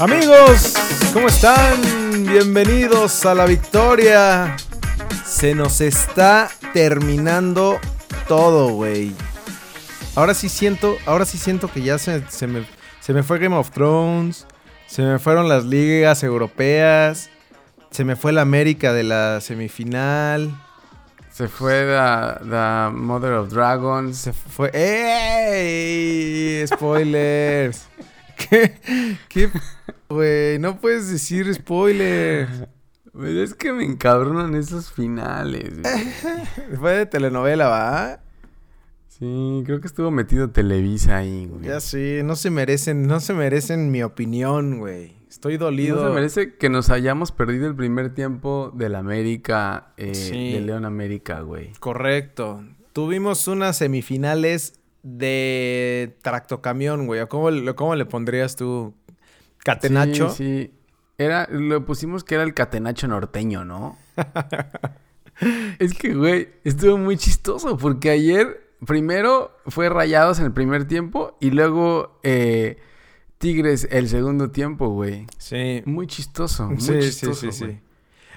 Amigos, ¿cómo están? Bienvenidos a la victoria. Se nos está terminando todo, güey. Ahora sí siento, ahora sí siento que ya se, se me, se me fue Game of Thrones, se me fueron las ligas europeas, se me fue la América de la semifinal. Se fue the Mother of Dragons. Se fue. ¡Ey! Spoilers. ¿Qué? ¿Qué? Güey, no puedes decir spoilers. Pero es que me encabronan esos finales. Fue de telenovela, ¿va? Sí, creo que estuvo metido Televisa ahí, güey. Ya sí, no se merecen, no se merecen mi opinión, güey. Estoy dolido. No se merece que nos hayamos perdido el primer tiempo del América, eh, Sí. de León América, güey. Correcto. Tuvimos unas semifinales de tractocamión, güey. ¿O ¿Cómo, le- ¿Cómo le pondrías tú? ¿Catenacho? Sí, sí. Era, lo pusimos que era el catenacho norteño, ¿no? es que, güey, estuvo muy chistoso porque ayer primero fue Rayados en el primer tiempo y luego eh, Tigres el segundo tiempo, güey. Sí. Muy chistoso, muy Sí, sí, chistoso, sí, sí. güey.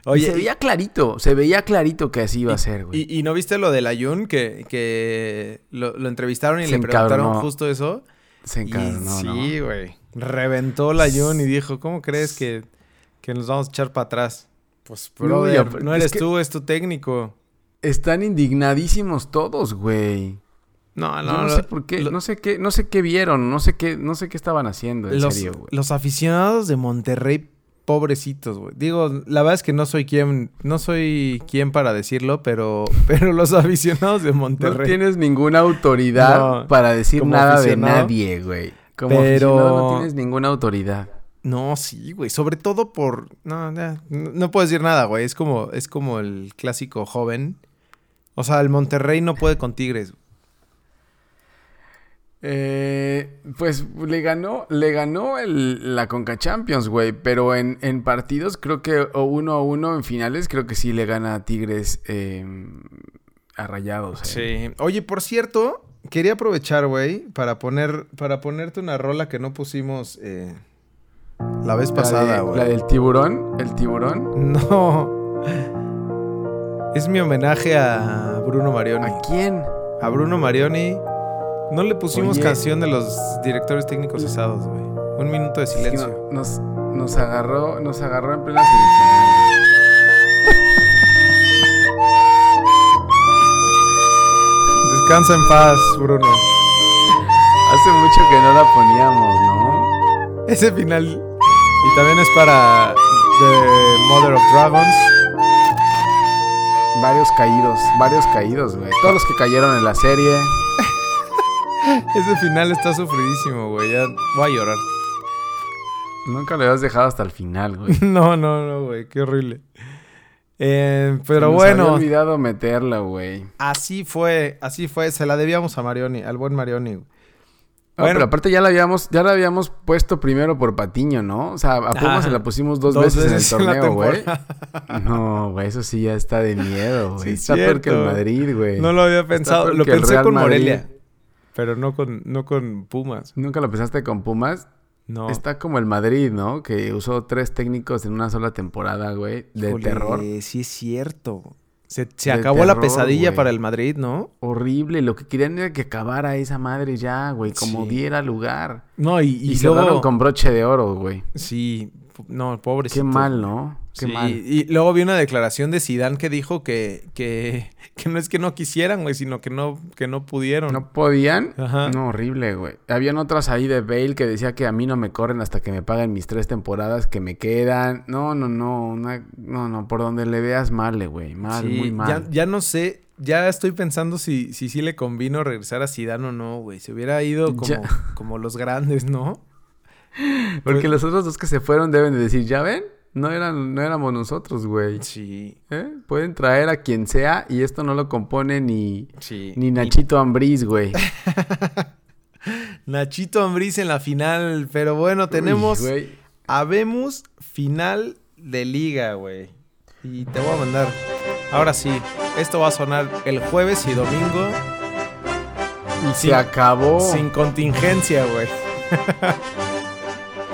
Oye, Y se veía clarito, se veía clarito que así iba a ser, güey. ¿y, y no viste lo del Ayun? Que, que lo, lo entrevistaron y Se le preguntaron justo eso. Se Y encabronó, ¿no? sí, güey. Reventó la Ayun y dijo, ¿cómo crees que, que nos vamos a echar para atrás? Pues, No, brother, no es eres que- tú, es tu técnico. Están indignadísimos todos, güey. No, Yo no, no, lo- sé por qué, lo- no sé qué, no sé qué vieron, no sé qué, no sé qué estaban haciendo, en los, serio, güey. los aficionados de Monterrey, pobrecitos, güey. Digo, la verdad es que no soy quien, no soy quien para decirlo, pero, pero los aficionados de No Monterrey. tienes ninguna autoridad No, para decir nada de nadie, güey. Como Pero- aficionado no tienes ninguna autoridad. No, sí, güey. Sobre todo por. No, no, no puedo decir nada, güey. Es como, es como el clásico joven. O sea, el Monterrey no puede con Tigres. Eh, pues le ganó, le ganó el- la Conca Champions, güey. Pero en, en partidos creo que o uno a uno en finales creo que sí le gana a Tigres eh, a Rayados. eh. Sí. Oye, por cierto, quería aprovechar, güey, para poner, para ponerte una rola que no pusimos eh, la vez pasada, güey. la del tiburón, el tiburón. No. Es mi homenaje a Bruno Marioni. ¿A quién? A Bruno Marioni. No le pusimos Oye. canción de los directores técnicos cesados, güey. Un minuto de silencio. no- nos, nos agarró, nos agarró en plena semifinal. Descansa en paz, Bruno. Hace mucho que no la poníamos, ¿no? Ese final. Y también es para The Mother of Dragons. Varios caídos, varios caídos, güey. Todos los que cayeron en la serie. Ese final está sufridísimo, güey. Ya voy a llorar. Nunca lo habías dejado hasta el final, güey. No, no, no, güey. Qué horrible. Eh, pero nos había bueno, olvidado meterla, güey. así fue, así fue. Se la debíamos a Marioni, al buen Marioni. Bueno. pero aparte ya la habíamos, ya la habíamos puesto primero por Patiño, ¿no? O sea, a Puma Ah, se la pusimos dos, dos veces, veces en el torneo, güey. No, güey, eso sí ya está de miedo, güey. Sí, está peor que el cierto. Madrid, güey. No lo había pensado. Lo pensé con Madrid. Morelia. Pero no con, no con Pumas. ¿Nunca lo pensaste con Pumas? No. Está como el Madrid, ¿no? Que usó tres técnicos en una sola temporada, güey. De Híjole, terror. Sí, es cierto. Se, se acabó la pesadilla güey. para el Madrid, ¿no? Horrible. Lo que querían era que acabara esa madre ya, güey. Como Sí. diera lugar. No, y, Y, y, cerraron luego... con broche de oro, güey. Sí, no, pobrecito. Qué mal, ¿no? Qué Sí, mal. Y luego vi una declaración de Zidane que dijo que, que, que no es que no quisieran, güey, sino que no, que no pudieron. ¿No podían? Ajá. No, horrible, güey. Habían otras ahí de Bale que decía que a mí no me corren hasta que me paguen mis tres temporadas que me quedan. No, no, no. una- No, no. Por donde le veas mal, güey. Mal, Sí, muy mal. Ya, ya no sé, ya estoy pensando si si, sí le convino regresar a Zidane o no, güey. Se hubiera ido como, como los grandes, ¿no? Porque Pues- los otros dos que se fueron deben de decir, ¿ya ven? No, eran, no éramos nosotros, güey. Sí, ¿Eh? Pueden traer a quien sea y esto no lo compone ni, sí. ni Nachito Ambriz, güey. Nachito Ambriz en la final, pero bueno, tenemos... Uy. Habemos final de liga, güey. Y te voy a mandar. Ahora sí, esto va a sonar el jueves y domingo. Y se acabó. Sin contingencia, güey.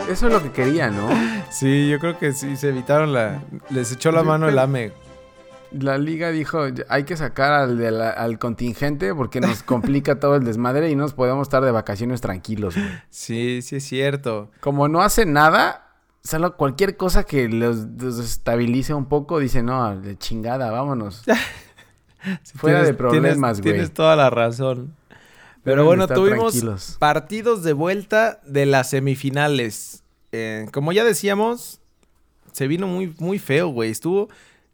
Eso es lo que quería, ¿no? Sí, yo creo que sí, se evitaron la... Les echó la mano el AME. La liga dijo, hay que sacar al, de la- al contingente porque nos complica todo el desmadre y no nos podemos estar de vacaciones tranquilos, güey. Sí, sí es cierto. Como no hace nada, solo cualquier cosa que los, los estabilice un poco, dice, no, de chingada, vámonos. Fuera tienes- de problemas, tienes- güey. Tienes toda la razón. Pero bueno, tuvimos tranquilos. partidos de vuelta de las semifinales. Eh, como ya decíamos, se vino muy, muy feo, güey. Estuvo...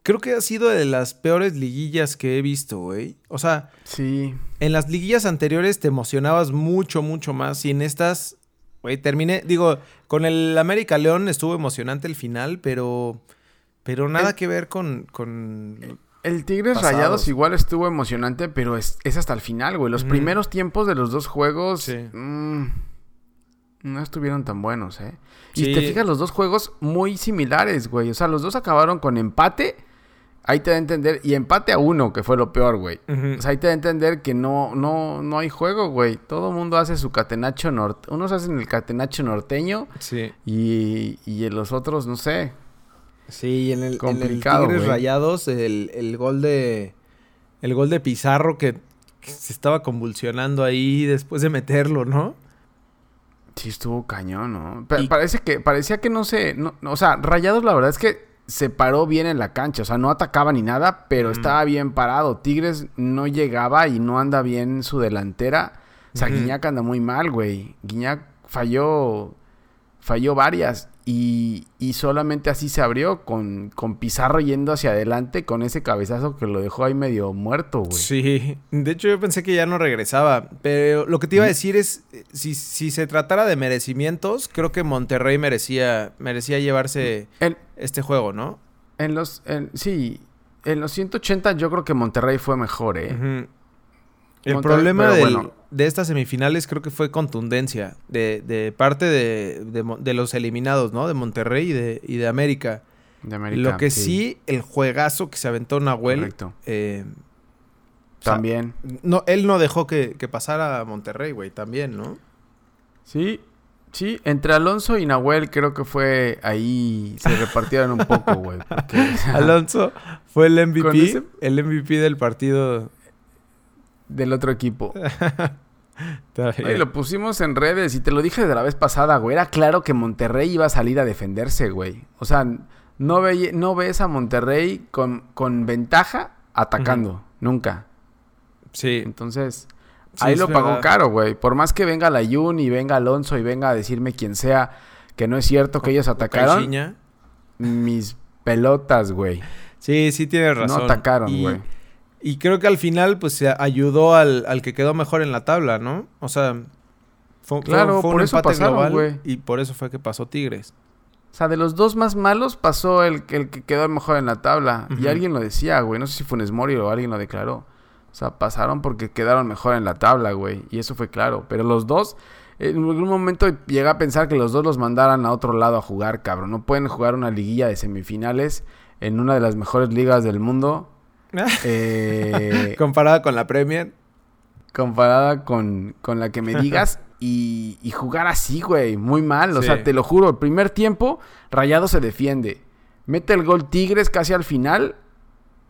Creo que ha sido de las peores liguillas que he visto, güey. O sea, Sí, en las liguillas anteriores te emocionabas mucho, mucho más. Y en estas, güey, terminé. Digo, con el América León estuvo emocionante el final, pero. Pero nada El- que ver con. con... El Tigres Pasados. Rayados igual estuvo emocionante, pero es, es hasta el final, güey. Los primeros tiempos de los dos juegos Sí. mm, no estuvieron tan buenos, ¿eh? Y Sí. te fijas, los dos juegos muy similares, güey. O sea, los dos acabaron con empate. Ahí te da a entender. Y empate a uno, que fue lo peor, güey. O sea, ahí te da a entender que no, no, no hay juego, güey. Todo el mundo hace su catenacho norte. Unos hacen el catenacho norteño Sí. y, y los otros, no sé. Sí, en el, en el Tigres. Rayados, el, el gol de. El gol de Pizarro que, que se estaba convulsionando ahí después de meterlo, ¿no? Sí, estuvo cañón, ¿no? Pa- Y- Parece que, parecía que no se. no- no, o sea, Rayados, la verdad es que se paró bien en la cancha. O sea, no atacaba ni nada, pero estaba bien parado. Tigres no llegaba y no anda bien su delantera. O sea. Guiñac anda muy mal, güey. Guiñac falló. Falló varias. Y, y solamente así se abrió, con, con Pizarro yendo hacia adelante, con ese cabezazo que lo dejó ahí medio muerto, güey. Sí, de hecho yo pensé que ya no regresaba, pero lo que te iba a decir es, si, si se tratara de merecimientos, creo que Monterrey merecía, merecía llevarse En, este juego, ¿no? en los. en- sí, en los 180 yo creo que Monterrey fue mejor, ¿eh? Ujú. El problema pero del- bueno. de estas semifinales creo que fue contundencia de, de parte de, de Mo- de los eliminados, ¿no? De Monterrey y de, y de América. De América. Lo que sí. el juegazo que se aventó Nahuel, Correcto. eh, o sea, También. no, él no dejó que, que pasara a Monterrey, güey, también, ¿no? Sí, sí. Entre Alonso y Nahuel creo que fue ahí. Se repartieron un poco, güey. porque, Alonso fue el MVP, ese- el MVP del partido. Del otro equipo. Oye, lo pusimos en redes y te lo dije desde la vez pasada, güey. Era claro que Monterrey iba a salir a defenderse, güey. O sea, no, ve, no ves a Monterrey con, con ventaja atacando. Nunca. Sí, Entonces, Sí, ahí lo pagó verdad. caro, güey. Por más que venga la Yun y venga Alonso y venga a decirme quien sea que no es cierto que ellos atacaron, mis pelotas, güey. Sí, sí tienes razón. No atacaron, güey. Y creo que al final, pues, se ayudó al, al que quedó mejor en la tabla, ¿no? O sea, fue, Claro, fue un por eso empate pasaron, global y por eso fue que pasó Tigres. O sea, de los dos más malos pasó el, el que quedó mejor en la tabla. Y alguien lo decía, güey. No sé si Funes Mori o alguien lo declaró. O sea, pasaron porque quedaron mejor en la tabla, güey. Y eso fue claro. Pero los dos, en algún momento llegué a pensar que los dos los mandaran a otro lado a jugar, cabrón. No pueden jugar una liguilla de semifinales en una de las mejores ligas del mundo. Eh, Comparada con la Premier. comparada con, con la que me digas y, y jugar así, güey, muy mal. O Sí. sea, te lo juro, el primer tiempo, Rayado se defiende. Mete el gol Tigres casi al final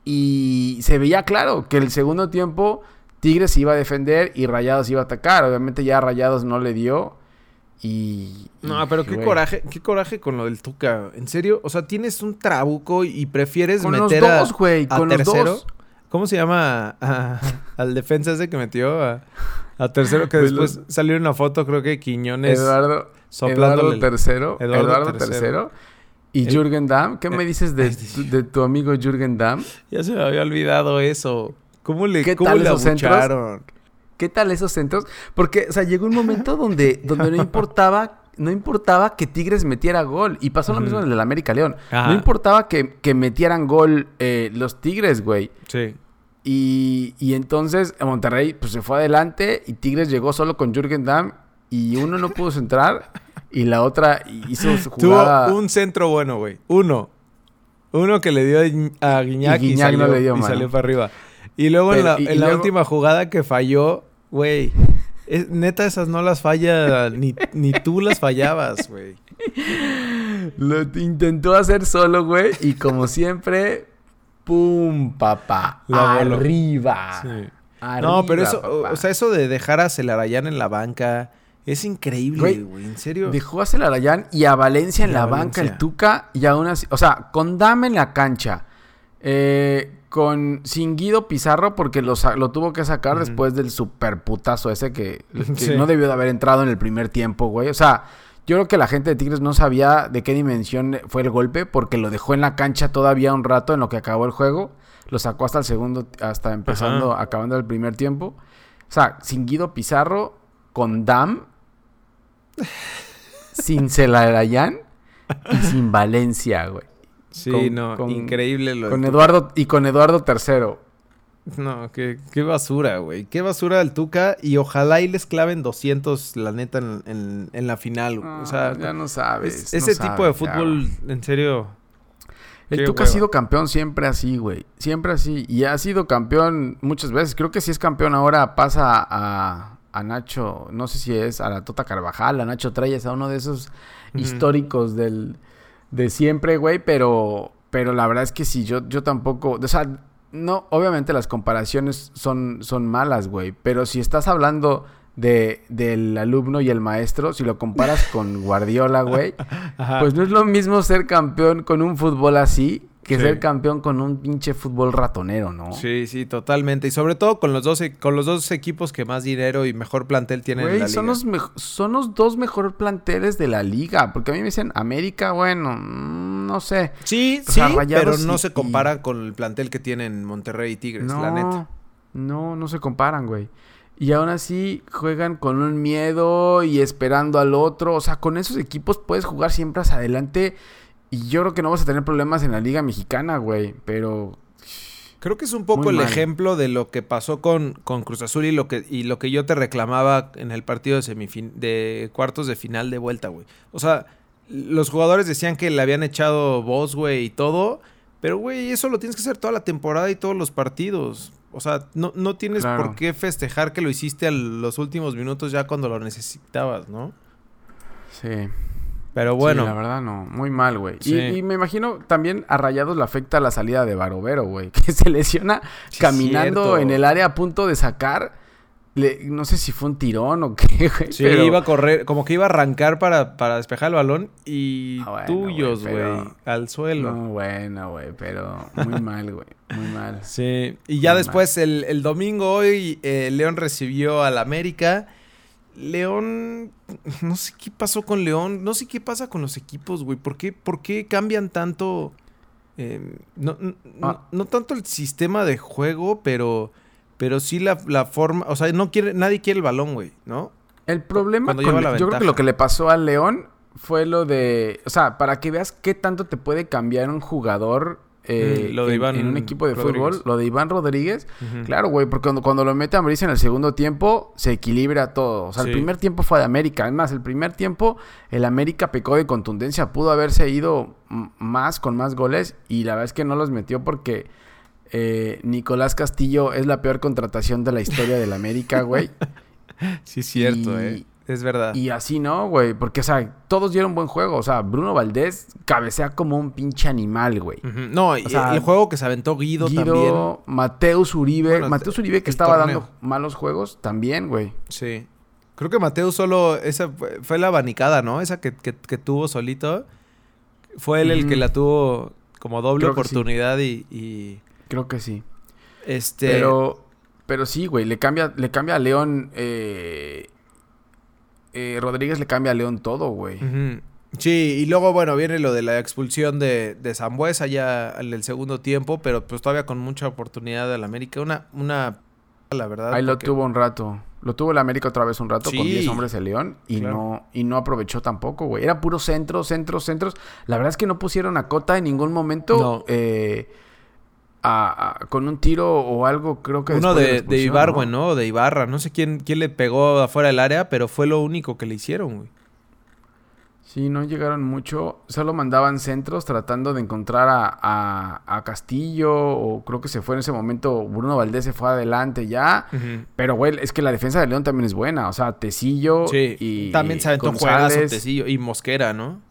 y se veía claro que el segundo tiempo Tigres se iba a defender y Rayados iba a atacar. Obviamente ya Rayados no le dio y... No, y, pero qué güey, coraje, qué coraje con lo del Tuca. En serio, o sea, tienes un trabuco y prefieres Con los meter a, dos, güey, a con los tercero. dos. ¿Cómo se llama a- al defensa ese que metió a, a tercero? Que Pues después salió una foto, creo que Quiñones Eduardo. Eduardo tercero, Eduardo Eduardo, tercero. tercero y El- Jürgen Damm. ¿Qué me Eh, dices de, de tu amigo Jürgen Damm? Ya se me había olvidado eso. ¿Cómo le, ¿Qué cómo tal le esos centros? ¿Qué tal esos centros? Porque, o sea, llegó un momento donde, donde no importaba, no importaba que Tigres metiera gol. Y pasó lo mismo en el América León. Ajá. No importaba que, que metieran gol eh, los Tigres, güey. Sí. Y, y entonces Monterrey pues, se fue adelante y Tigres llegó solo con Jürgen Damm y uno no pudo centrar y la otra hizo su jugada. Tuvo un centro bueno, güey. Uno. Uno que le dio a Guiñ- a Guiñac y, Guiñac salió, no le dio y salió para arriba. Y luego en la, y- en y la luego- última jugada que falló, güey. es- Neta, esas no las falla ni, ni tú las fallabas, güey. Lo intentó hacer solo, güey. Y como siempre, ¡pum, papá! La. Arriba. Sí. Arriba, No, pero eso, papá. o sea, eso de dejar a Celarayán en la banca es increíble, Güey. En serio. Dejó a Celarayán y a Valencia en Y la banca el. Tuca y aún así, o sea, con Dame en la cancha, eh, con sin Guido Pizarro porque lo, tuvo que sacar después del super putazo ese que, que Sí. no debió de haber entrado en el primer tiempo, güey. O sea, yo creo que la gente de Tigres no sabía de qué dimensión fue el golpe porque lo dejó en la cancha todavía un rato en lo que acabó el juego. Lo sacó hasta el segundo, hasta empezando, acabando el primer tiempo. O sea, sin Guido Pizarro, con Dam, sin Celarayán y sin Valencia, güey. Sí, con- no, con- increíble lo Con del Eduardo y con Eduardo III. No, qué, qué basura, güey. Qué basura el Tuca. Y ojalá y les claven 200, la neta, en, en- en la final. o sea, Ah, ya no sabes. es- no ese tipo de fútbol, en serio. El Tuca ha sido campeón siempre así, güey. Siempre así. Y ha sido campeón muchas veces. Creo que si es campeón ahora pasa a, a Nacho. No sé si es a la Tota Carvajal, a Nacho Treyes, a uno de esos históricos del, de siempre, güey. Pero, pero la verdad es que sí, yo, yo tampoco. O sea, no, obviamente las comparaciones son, son malas, güey. Pero si estás hablando de, del alumno y el maestro, si lo comparas con Guardiola, güey. Pues no es lo mismo ser campeón con un fútbol así que Sí. ser campeón con un pinche fútbol ratonero, ¿no? Sí, sí, totalmente. Y sobre todo con los dos, e- con los dos equipos que más dinero y mejor plantel tienen en Güey, la son liga. los, son los dos mejores planteles de la liga. Porque a mí me dicen América, bueno, mm, no sé. Sí, O sí, sea, pero no y- se compara con el plantel que tienen Monterrey y Tigres, No, la neta. no, no se comparan, güey. Y aún así juegan con un miedo y esperando al otro. O sea, con esos equipos puedes jugar siempre hacia adelante. Y yo creo que no vas a tener problemas en la liga mexicana, güey. Pero Creo que es un poco el mal. ejemplo de lo que pasó con, con Cruz Azul y lo que y lo que yo te reclamaba en el partido de semifin de cuartos de final de vuelta, güey. O sea, los jugadores decían que le habían echado voz, güey, y todo, pero güey, eso lo tienes que hacer toda la temporada y todos los partidos. O sea, no, no tienes Claro. por qué festejar que lo hiciste a los últimos minutos ya cuando lo necesitabas, ¿no? sí. Pero bueno, Sí, la verdad no, muy mal, güey. Y- Sí. Y, me imagino también a Rayados le afecta la salida de Barovero, güey. Que se lesiona Sí, caminando en el área a punto de sacar. Le- no sé si fue un tirón o qué, güey. sí, pero- iba a correr, como que iba a arrancar para, para despejar el balón y Ah, bueno, tuyos, güey, güey, pero- al suelo. No, bueno, güey, pero muy mal, güey. Muy mal. Sí, y ya Muy después el, el domingo hoy eh, León recibió al América. León, no sé qué pasó con León, no sé qué pasa con los equipos, güey. ¿Por qué, por qué cambian tanto? eh, no, no- Ah. no tanto el sistema de juego, pero, pero sí la, la forma. O sea, no quiere, nadie quiere el balón, güey, ¿no? El problema con la yo creo que lo que le pasó al León fue lo de, o sea, para que veas qué tanto te puede cambiar un jugador eh, Mm, lo de en, Iván en un equipo de Rodríguez. fútbol, lo de Iván Rodríguez. Claro, güey, porque cuando, cuando lo mete a Ambriz en el segundo tiempo, se equilibra todo. O sea, Sí. el primer tiempo fue de América. Además, el primer tiempo, el América pecó de contundencia. Pudo haberse ido más, con más goles. Y la verdad es que no los metió porque eh, Nicolás Castillo es la peor contratación de la historia del América, güey. Sí, es cierto, Y- eh. Es verdad. Y así no, güey. Porque, o sea, todos dieron buen juego. O sea, Bruno Valdés cabecea como un pinche animal, güey. No, y sea, el juego que se aventó Guido, también. Guido, Mateus Uribe. Bueno, Mateus Uribe que estaba torneo. dando malos juegos también, güey. Sí. Creo que Mateo solo, esa fue, la abanicada, ¿no? Esa que, que- que tuvo solito. Fue él el que la tuvo como doble Creo que sí. oportunidad y, y, Creo que sí. este... Pero, pero sí, güey. Le cambia, le cambia a León. Eh, eh, Rodríguez le cambia a León todo, güey. Sí, y luego, bueno, viene lo de la expulsión de, de Zambuesa ya en el segundo tiempo, pero pues todavía con mucha oportunidad del América. Una, una, la verdad. Ahí lo tuvo un rato. Lo tuvo el América otra vez un rato con Sí. 10 hombres el León y Claro. no y no aprovechó tampoco, güey. Era puro centro, centros, centros. La verdad es que no pusieron a Cota en ningún momento No. eh, a- a- con un tiro o algo, creo que Uno de, de Ibargüen, ¿no? De Ibarra. No sé quién, quién le pegó afuera del área, pero fue lo único que le hicieron, güey. Sí, no llegaron mucho. Solo mandaban centros tratando de encontrar a, a- a Castillo. O creo que se fue en ese momento. Bruno Valdés se fue adelante ya. Pero, güey, es que la defensa de León también es buena. O sea, Tecillo Sí, y. también se aventó González. juegazo Tecillo y Mosquera, ¿no?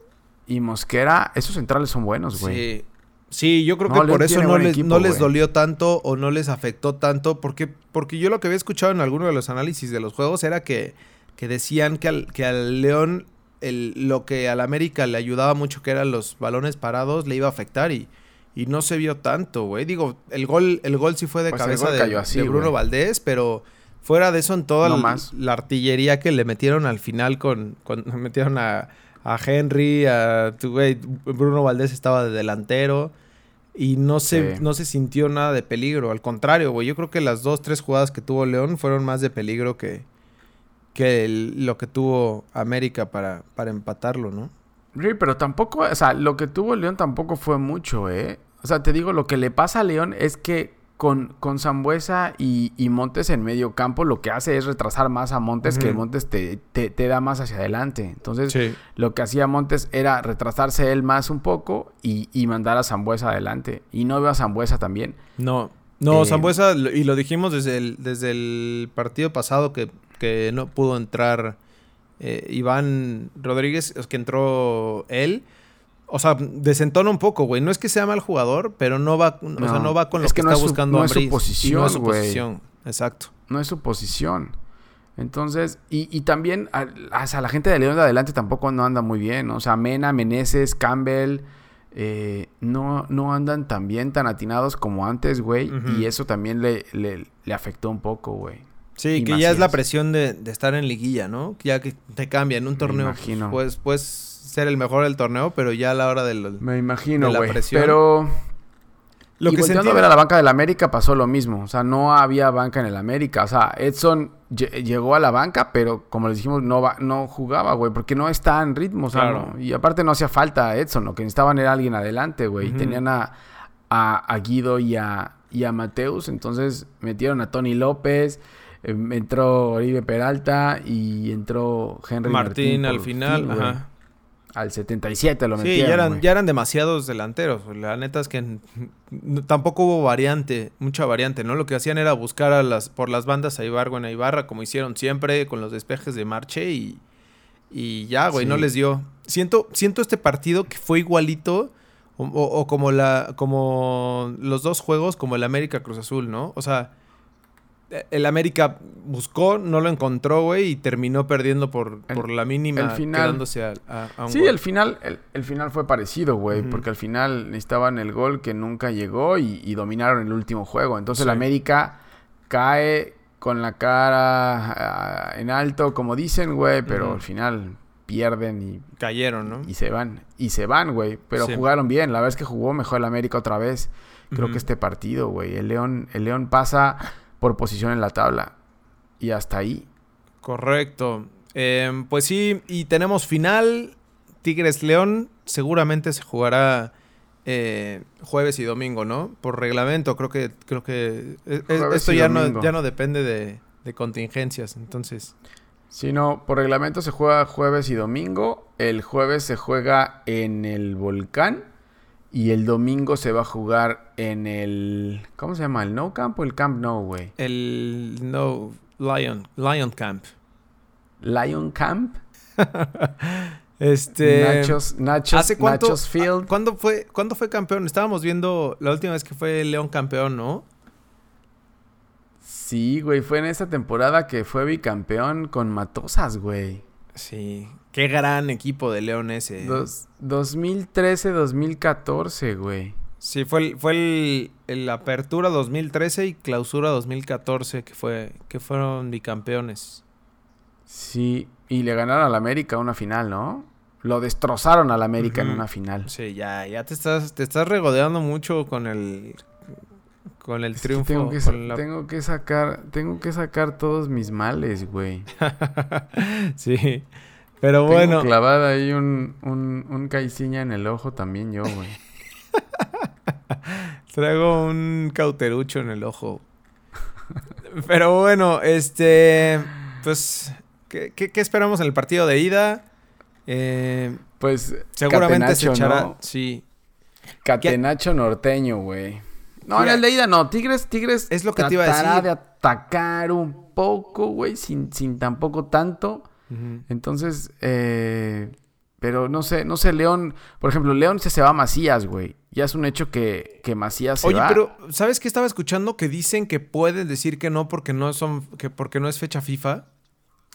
y Mosquera, esos centrales son buenos, güey. Sí. Sí, yo creo que por eso no les, no les dolió tanto o no les afectó tanto. Porque, porque yo lo que había escuchado en alguno de los análisis de los juegos era que, que decían que al, que al León el, lo que al América le ayudaba mucho, que eran los balones parados, le iba a afectar y, y no se vio tanto, güey. Digo, el gol, el gol sí fue de Pues cabeza de, cayó así, de Bruno. Valdés, pero fuera de eso en toda No la- más. la artillería que le metieron al final con, con metieron a, a Henry, a tu güey, Bruno Valdés estaba de delantero y no se, Sí. no se sintió nada de peligro. Al contrario, güey, yo creo que las dos, tres jugadas que tuvo León fueron más de peligro que, que el- lo que tuvo América para, para empatarlo, ¿no? Sí, pero tampoco, o sea, lo que tuvo León tampoco fue mucho, ¿eh? O sea, te digo, lo que le pasa a León es que con, con Zambuesa y, y Montes en medio campo, lo que hace es retrasar más a Montes, que Ujú. Montes te, te, te da más hacia adelante. Entonces, Sí. lo que hacía Montes era retrasarse él más un poco y, y mandar a Zambuesa adelante. Y no veo a Zambuesa también. No, no, Eh, Zambuesa, y lo dijimos desde el, desde el partido pasado que, que no pudo entrar eh, Iván Rodríguez, es que entró él. O sea, desentona un poco, güey. No es que sea mal jugador, pero no va, o sea, No, va con lo es que, que no está es su- buscando no es su y no posición, es su güey. posición. Exacto. No es su posición. Entonces, y, y también, a, la gente de León de adelante tampoco no anda muy bien. O sea, Mena, Meneses, Campbell, eh, no, no andan tan bien, tan atinados como antes, güey. Y eso también le, le, le afectó un poco, güey. Sí, Y que ya es la presión de, de estar en liguilla, ¿no? Ya que te cambia en un Me torneo. imagino. Pues puedes ser el mejor del torneo, pero ya a la hora del... Me imagino, De la presión. Pero Lo y que volteando sentí- a ver a la banca del América pasó lo mismo. O sea, no había banca en el América. O sea, Edson lle- llegó a la banca, pero como les dijimos, no, va, no jugaba, güey, porque no está en ritmo. O sea, Claro. no- y aparte no hacía falta Edson. Lo que necesitaban era alguien adelante, güey. Y Ujú. Tenían a, a, a Guido y a, y a Mateus. Entonces metieron a Tony López. Eh, entró Oribe Peralta y entró Henry Martín Martín, al final, fin, ajá. Al 77 lo Sí, metieron. ya eran, ya eran demasiados delanteros. La neta es que tampoco hubo variante, mucha variante, ¿no? Lo que hacían era buscar a las, por las bandas a Ibargüen a Ibarra, como hicieron siempre con los despejes de Marche y, y ya, güey, Sí. no les dio. Siento, siento este partido que fue igualito o, o- o como, la, como los dos juegos, como el América Cruz Azul, ¿no? O sea, el América buscó, no lo encontró, güey, y terminó perdiendo por, El- por la mínima, el final. quedándose a, a- a un Sí, gol. el final, el, el final fue parecido, güey, porque al final necesitaban el gol que nunca llegó y, y dominaron el último juego. Entonces Sí. el América cae con la cara ah, en alto, como dicen, güey, pero al final pierden y, Cayeron, ¿no? y se van. Y se van, güey, pero Sí. jugaron bien. La es que jugó mejor el América otra vez. Creo que este partido, güey, el León, el León pasa por posición en la tabla. Y hasta ahí. Correcto. Em, pues sí, y tenemos final. Tigres León seguramente se jugará eh, jueves y domingo, ¿no? Por reglamento, creo que creo que e- e- esto ya no, ya no depende de, de contingencias, entonces. Si no, por reglamento se juega jueves y domingo. El jueves se juega en el Volcán. Y el domingo se va a jugar en el. ¿Cómo se llama? ¿El No Camp o el Camp No, güey? El no Lion Lion Camp. Lion Camp. Este Nachos, Nachos, ¿Hace cuánto? Nachos Field. ¿Cuándo fue cuándo fue campeón? Estábamos viendo la última vez que fue León campeón, ¿no? Sí, güey. Fue en esa temporada que fue bicampeón con Matosas, güey. Sí. Qué gran equipo de León ese. ¿eh? Dos- 2013-2014, güey. Sí, fue el, fue el, el apertura 2013 y clausura 2014 que fue que fueron bicampeones. Sí. Y le ganaron al América una final, ¿no? Lo destrozaron al América en una final. Sí, ya, ya te estás, te estás regodeando mucho con el con el Es que triunfo. tengo, que, sa- con la- tengo que sacar, tengo que sacar todos mis males, güey. sí. Pero Tengo bueno, clavada ahí un, un, un caiciña en el ojo también yo, güey. traigo un cauterucho en el ojo. Pero bueno, este pues ¿qué, qué, qué esperamos en el partido de ida? Eh, Pues seguramente se Catenacho, echará, ¿no? sí. Catenacho norteño, güey. No, en el de ida no. Tigres, Tigres Es lo que te iba a decir. de atacar un poco, güey, sin, sin tampoco tanto. Entonces, eh, Pero no sé, no sé, León, por ejemplo, León se, se va a Macías, güey. Ya es un hecho que, que Macías se Oye, va. pero ¿sabes qué estaba escuchando? Que dicen que pueden decir que no porque no son, que porque no es fecha FIFA.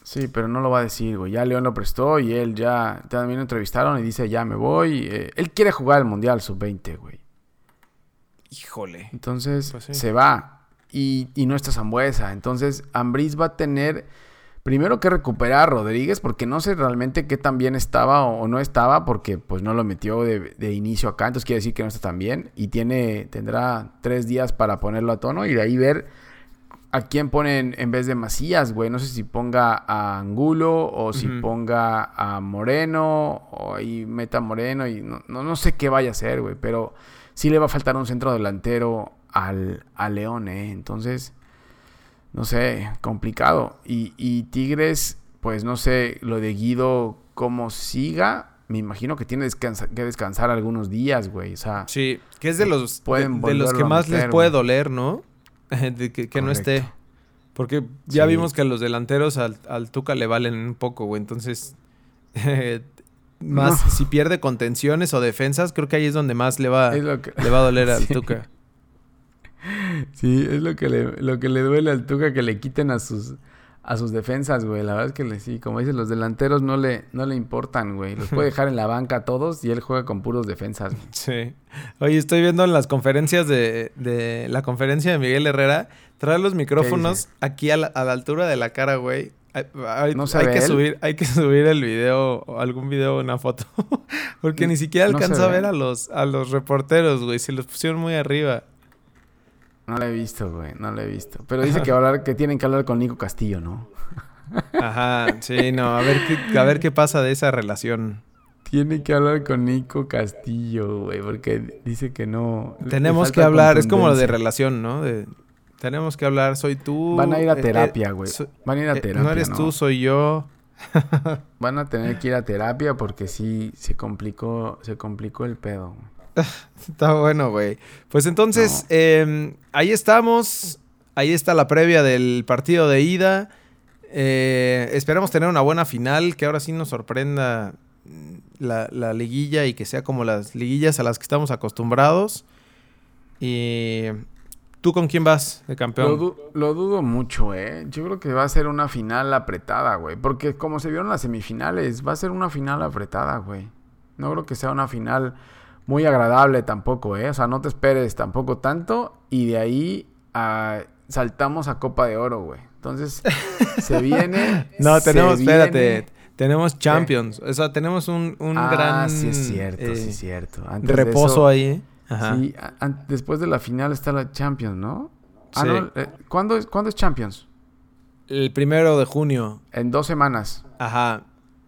Sí, pero no lo va a decir, güey. Ya León lo prestó y él ya también lo entrevistaron y dice, ya me voy. Eh, él quiere jugar el Mundial Sub-20, güey. Híjole. Entonces Pues sí. se va. Y, y no está Zambuesa. Entonces Ambriz va a tener primero que recuperar a Rodríguez porque no sé realmente qué tan bien estaba o, no estaba porque pues no lo metió de, de inicio acá. Entonces quiere decir que no está tan bien. Y tiene, tendrá tres días para ponerlo a tono y de ahí ver a quién ponen en vez de Macías, güey. No sé si ponga a Angulo o si ponga a Moreno o ahí meta a Moreno y no, no, no sé qué vaya a hacer, güey. Pero sí le va a faltar un centro delantero al, al León, ¿eh? Entonces, no sé, complicado. Y, y Tigres, pues no sé, lo de Guido, cómo siga. Me imagino que tiene descansa- que descansar algunos días, güey. O sea, Sí, que es de los, de, Pueden de los que a más les puede güey. doler, ¿no? De que, que no esté. Porque ya Sí. vimos que los delanteros al, al Tuca le valen un poco, güey. Entonces, eh, más No. si pierde contenciones o defensas, creo que ahí es donde más le va, que... le va a doler al. Tuca. Sí, es lo que le, lo que le duele al Tuca que le quiten a sus a sus defensas, güey. La verdad es que le, sí, como dicen, los delanteros no le, no le importan, güey. Los puede dejar en la banca a todos y él juega con puros defensas. güey. Sí. Oye, estoy viendo en las conferencias de, de la conferencia de Miguel Herrera, trae los micrófonos aquí a la, a la altura de la cara, güey. Hay, hay- ¿No se hay que él? subir, hay que subir el video, algún video o una foto. Porque ni siquiera No alcanza a ve. ver a los, a los reporteros, güey. Se los pusieron muy arriba. No lo he visto, güey. No lo he visto. Pero dice que, hablar, que tienen que hablar con Nico Castillo, ¿no? Ajá, sí, no, a ver qué, a ver qué pasa de esa relación. Tiene que hablar con Nico Castillo, güey. Porque dice que no. Tenemos que hablar, es como lo de relación, ¿no? De, tenemos que hablar, soy tú. Van a ir a eh, eh, terapia, güey. so- Van a ir a eh, terapia. no eres tú, soy yo. Van a tener que ir a terapia porque sí se complicó, se complicó el pedo. güey. Está bueno, güey. Pues entonces, eh, ahí estamos. Ahí está la previa del partido de ida. Eh, esperamos tener una buena final, que ahora sí nos sorprenda mm, la, la liguilla y que sea como las liguillas a las que estamos acostumbrados. Y ¿tú con quién vas de Lo, campeón? du- lo dudo mucho, ¿eh? Yo creo que va a ser una final apretada, güey. Porque como se vieron las semifinales, va a ser una final apretada, güey. No creo que sea una final muy agradable tampoco, ¿eh? O sea, no te esperes tampoco tanto. Y de ahí ah, saltamos a Copa de Oro, güey. Entonces, se viene... No, tenemos, espérate. viene- Tenemos Champions. O sea, tenemos un, un ah, gran sí es cierto, eh, sí es cierto. Antes de reposo eso- ahí. ¿eh? Ajá. Sí, después de la final está la Champions, ¿no? Ah, Sí. no, eh, ¿cuándo, es, ¿Cuándo es Champions? El primero de junio. En dos semanas. Ajá.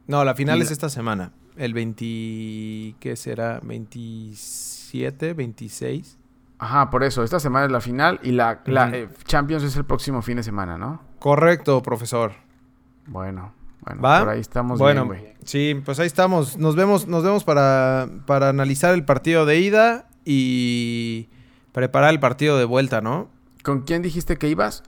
No, la final Y es la- esta semana. El 20... ¿Qué será? ¿27? ¿26? Ajá, por eso. Esta semana es la final y la, la, eh, Champions es el próximo fin de semana, ¿no? Correcto, profesor. Bueno, bueno, ¿Va? por ahí estamos bueno, bien, güey. sí, pues ahí estamos. Nos vemos, nos vemos para, para analizar el partido de ida y preparar el partido de vuelta, ¿no? ¿Con quién dijiste que ibas?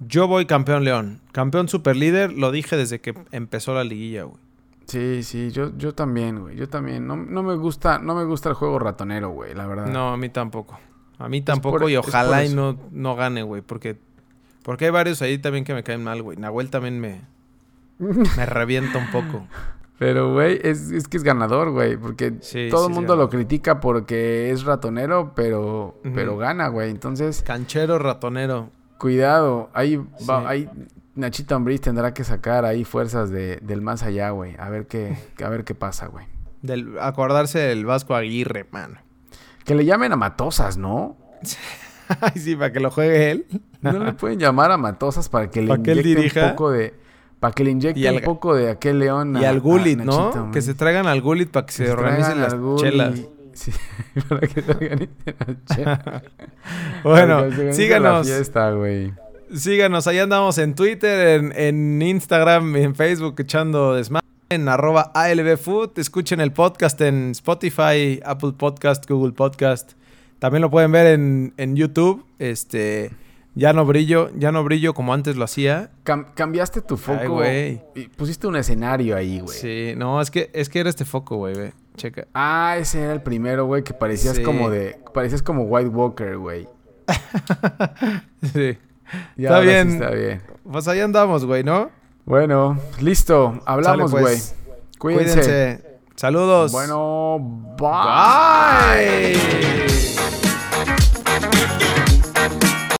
Yo voy campeón León. Campeón superlíder, lo dije desde que empezó la liguilla, güey. Sí, sí, yo, yo también, güey. Yo también. No, no me gusta, no me gusta el juego ratonero, güey, la verdad. No, a mí tampoco. A mí tampoco por- y por ojalá y no, no gane, güey, porque porque hay varios ahí también que me caen mal, güey. Nahuel también me me revienta un poco. Pero, güey, es, es que es ganador, güey. Porque Sí, todo el mundo lo critica porque es ratonero, pero, pero gana, güey. Entonces, Canchero ratonero. cuidado. Ahí, va, Sí. ahí Nachito Ambriz tendrá que sacar ahí fuerzas de, del más allá, güey. A ver qué, a ver qué pasa, güey. Del, acordarse del Vasco Aguirre, mano. Que le llamen a Matosas, ¿no? Ay, sí, para que lo juegue él. No le pueden llamar a Matosas para que le Para que él inyecte dirija. un poco de... Para que le inyecte al- un poco de aquel león Y al a Gullit, ¿no? Que se traigan al Gullit para que se, se organicen las chelas. Sí, para que se organicen las chelas. Bueno, síganos. La fiesta, güey. Síganos, ahí andamos en Twitter, en, en Instagram, en Facebook, echando desmadre, en arroba ALBFood. Escuchen el podcast en Spotify, Apple Podcast, Google Podcast. También lo pueden ver en, en YouTube. Este, Ya no brillo, ya no brillo como antes lo hacía. Cam- cambiaste tu foco. güey. y pusiste un escenario ahí, güey. Sí, no, es que, es que era este foco, güey, ve. Checa. Ah, ese era el primero, güey, que parecías Sí. como de... Parecías como White Walker, güey. Sí. Ya, Está sí bien. está bien. Pues ahí andamos, güey, ¿no? Bueno, listo. Hablamos, güey. pues. Cuídense. Cuídense. Saludos. Bueno, bye. Bye.